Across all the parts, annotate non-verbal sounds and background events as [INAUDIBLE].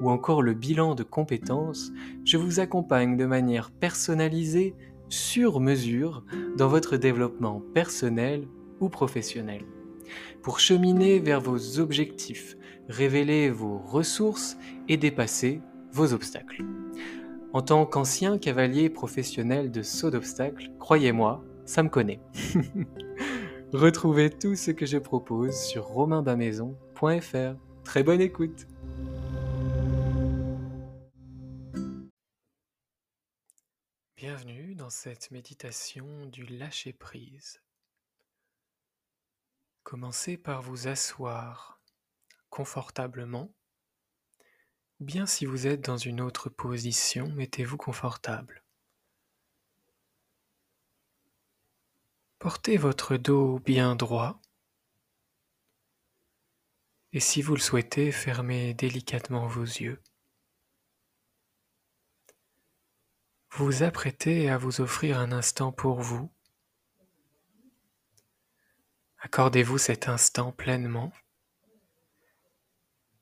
ou encore le bilan de compétences, je vous accompagne de manière personnalisée, sur mesure, dans votre développement personnel ou professionnel. Pour cheminer vers vos objectifs, révéler vos ressources et dépasser vos obstacles. En tant qu'ancien cavalier professionnel de saut d'obstacles, croyez-moi, ça me connaît. [LAUGHS] Retrouvez tout ce que je propose sur romainbamaison.fr. Très bonne écoute Bienvenue dans cette méditation du lâcher-prise. Commencez par vous asseoir confortablement, ou bien si vous êtes dans une autre position, mettez-vous confortable. Portez votre dos bien droit et si vous le souhaitez, fermez délicatement vos yeux. Vous vous apprêtez à vous offrir un instant pour vous. Accordez-vous cet instant pleinement.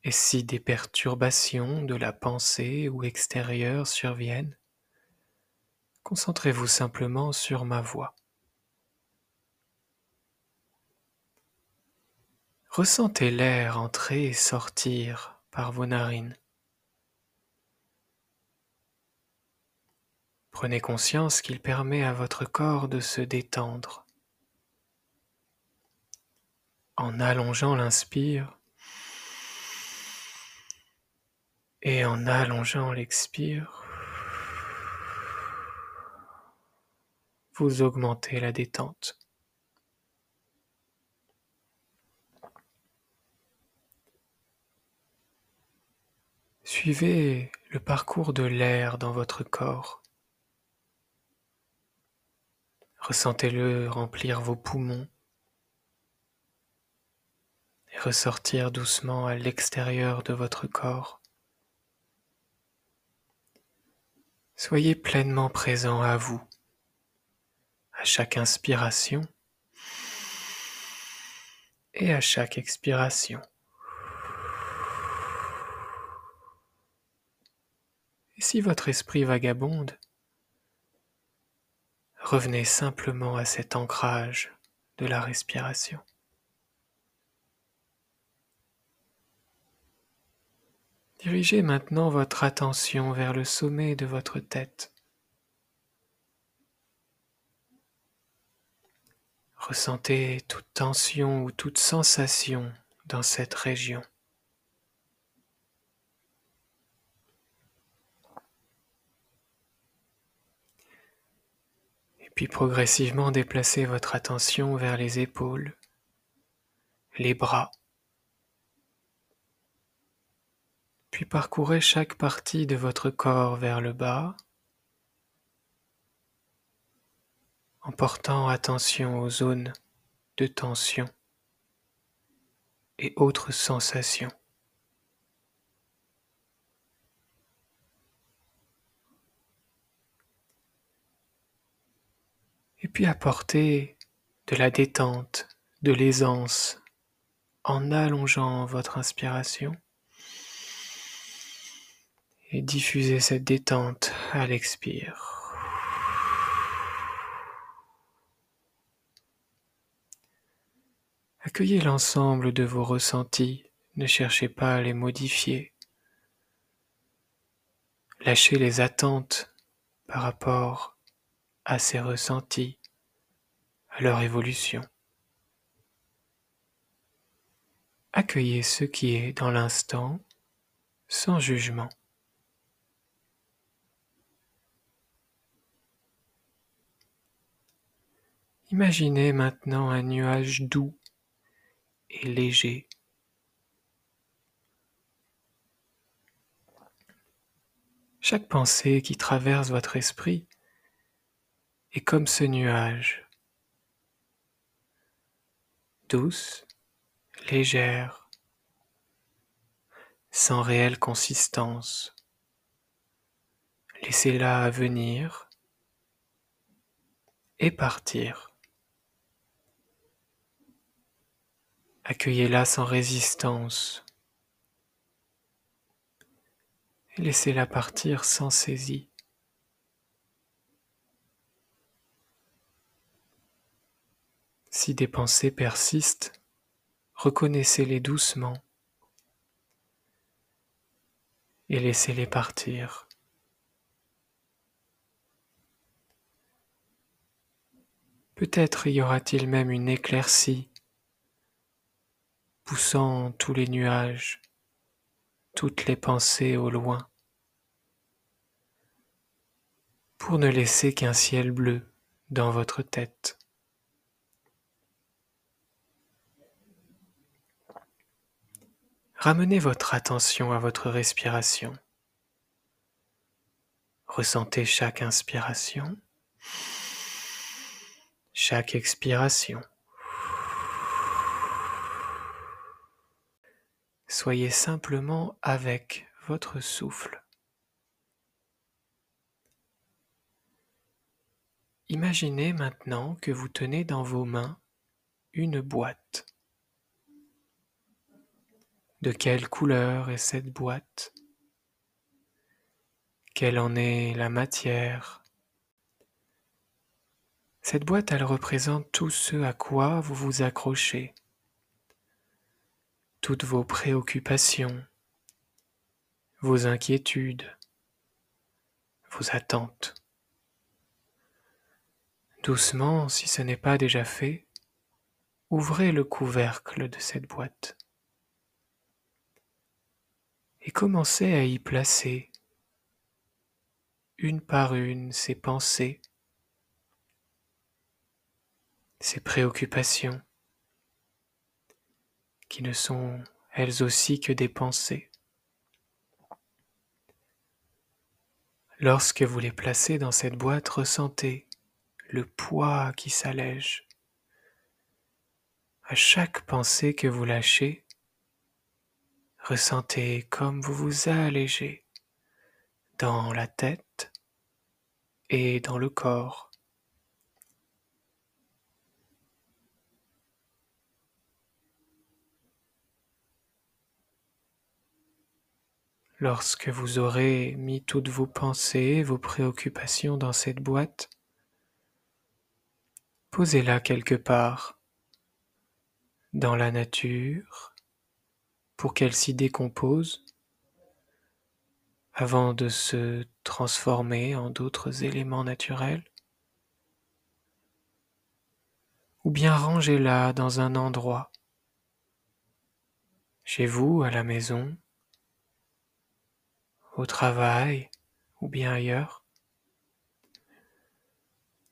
Et si des perturbations de la pensée ou extérieure surviennent, concentrez-vous simplement sur ma voix. Ressentez l'air entrer et sortir par vos narines. Prenez conscience qu'il permet à votre corps de se détendre. En allongeant l'inspire et en allongeant l'expire, vous augmentez la détente. Suivez le parcours de l'air dans votre corps. Ressentez-le remplir vos poumons et ressortir doucement à l'extérieur de votre corps. Soyez pleinement présent à vous, à chaque inspiration et à chaque expiration. Et si votre esprit vagabonde, revenez simplement à cet ancrage de la respiration. Dirigez maintenant votre attention vers le sommet de votre tête. Ressentez toute tension ou toute sensation dans cette région. Puis progressivement déplacez votre attention vers les épaules, les bras, puis parcourez chaque partie de votre corps vers le bas, en portant attention aux zones de tension et autres sensations. Et puis apportez de la détente, de l'aisance en allongeant votre inspiration et diffusez cette détente à l'expire. Accueillez l'ensemble de vos ressentis, ne cherchez pas à les modifier. Lâchez les attentes par rapport à ces ressentis, à leur évolution. Accueillez ce qui est dans l'instant sans jugement. Imaginez maintenant un nuage doux et léger. Chaque pensée qui traverse votre esprit est comme ce nuage, douce, légère, sans réelle consistance. Laissez-la venir et partir. Accueillez-la sans résistance et laissez-la partir sans saisie. Si des pensées persistent, reconnaissez-les doucement et laissez-les partir. Peut-être y aura-t-il même une éclaircie poussant tous les nuages, toutes les pensées au loin, pour ne laisser qu'un ciel bleu dans votre tête. Ramenez votre attention à votre respiration. Ressentez chaque inspiration, chaque expiration. Soyez simplement avec votre souffle. Imaginez maintenant que vous tenez dans vos mains une boîte. De quelle couleur est cette boîte? Quelle en est la matière? Cette boîte, elle représente tout ce à quoi vous vous accrochez. Toutes vos préoccupations, vos inquiétudes, vos attentes. Doucement, si ce n'est pas déjà fait, ouvrez le couvercle de cette boîte et commencez à y placer une par une ces pensées, ces préoccupations, qui ne sont elles aussi que des pensées. Lorsque vous les placez dans cette boîte, ressentez le poids qui s'allège. À chaque pensée que vous lâchez, ressentez comme vous vous allégez dans la tête et dans le corps. Lorsque vous aurez mis toutes vos pensées, vos préoccupations dans cette boîte, posez-la quelque part dans la nature pour qu'elle s'y décompose avant de se transformer en d'autres éléments naturels. Ou bien rangez-la dans un endroit, chez vous, à la maison, au travail ou bien ailleurs.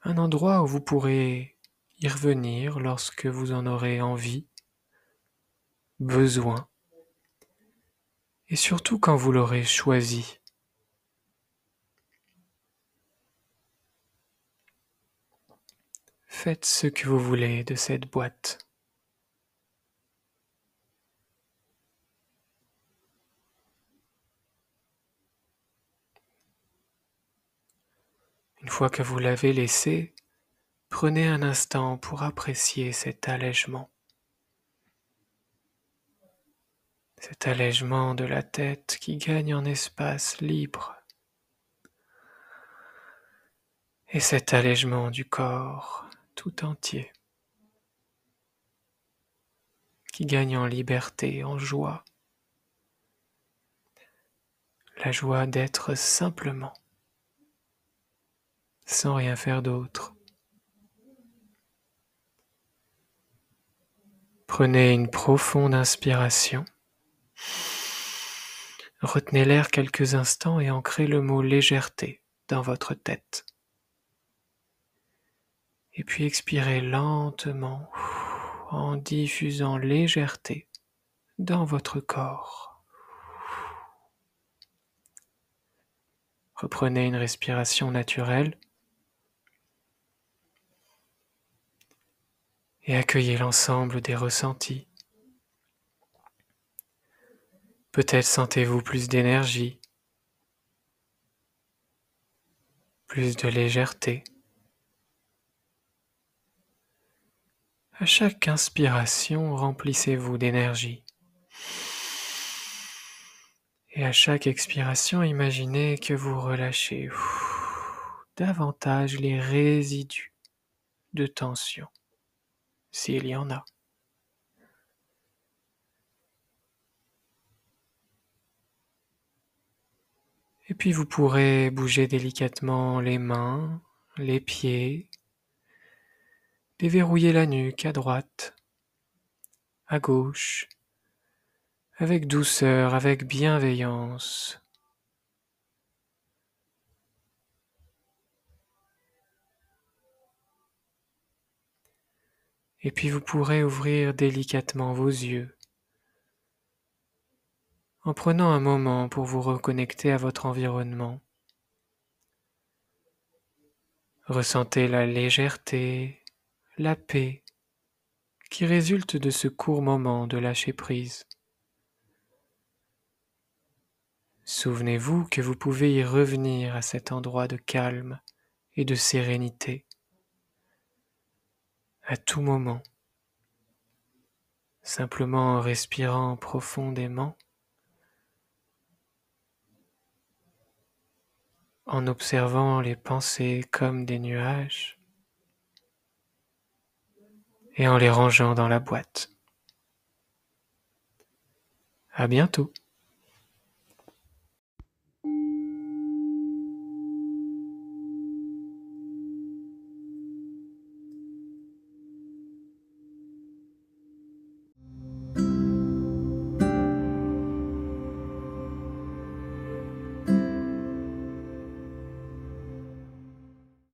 Un endroit où vous pourrez y revenir lorsque vous en aurez envie, besoin, et surtout quand vous l'aurez choisi. Faites ce que vous voulez de cette boîte. Une fois que vous l'avez laissé, prenez un instant pour apprécier cet allègement. Cet allègement de la tête qui gagne en espace libre. Et cet allègement du corps tout entier qui gagne en liberté, en joie. La joie d'être simplement sans rien faire d'autre. Prenez une profonde inspiration. Retenez l'air quelques instants et ancrez le mot légèreté dans votre tête. Et puis expirez lentement en diffusant légèreté dans votre corps. Reprenez une respiration naturelle et accueillez l'ensemble des ressentis. Peut-être sentez-vous plus d'énergie, plus de légèreté. À chaque inspiration, remplissez-vous d'énergie. Et à chaque expiration, imaginez que vous relâchez davantage les résidus de tension s'il y en a. Et puis vous pourrez bouger délicatement les mains, les pieds, déverrouiller la nuque à droite, à gauche, avec douceur, avec bienveillance. Et puis vous pourrez ouvrir délicatement vos yeux en prenant un moment pour vous reconnecter à votre environnement. Ressentez la légèreté, la paix qui résulte de ce court moment de lâcher prise. Souvenez-vous que vous pouvez y revenir à cet endroit de calme et de sérénité à tout moment, simplement en respirant profondément, en observant les pensées comme des nuages et en les rangeant dans la boîte. À bientôt.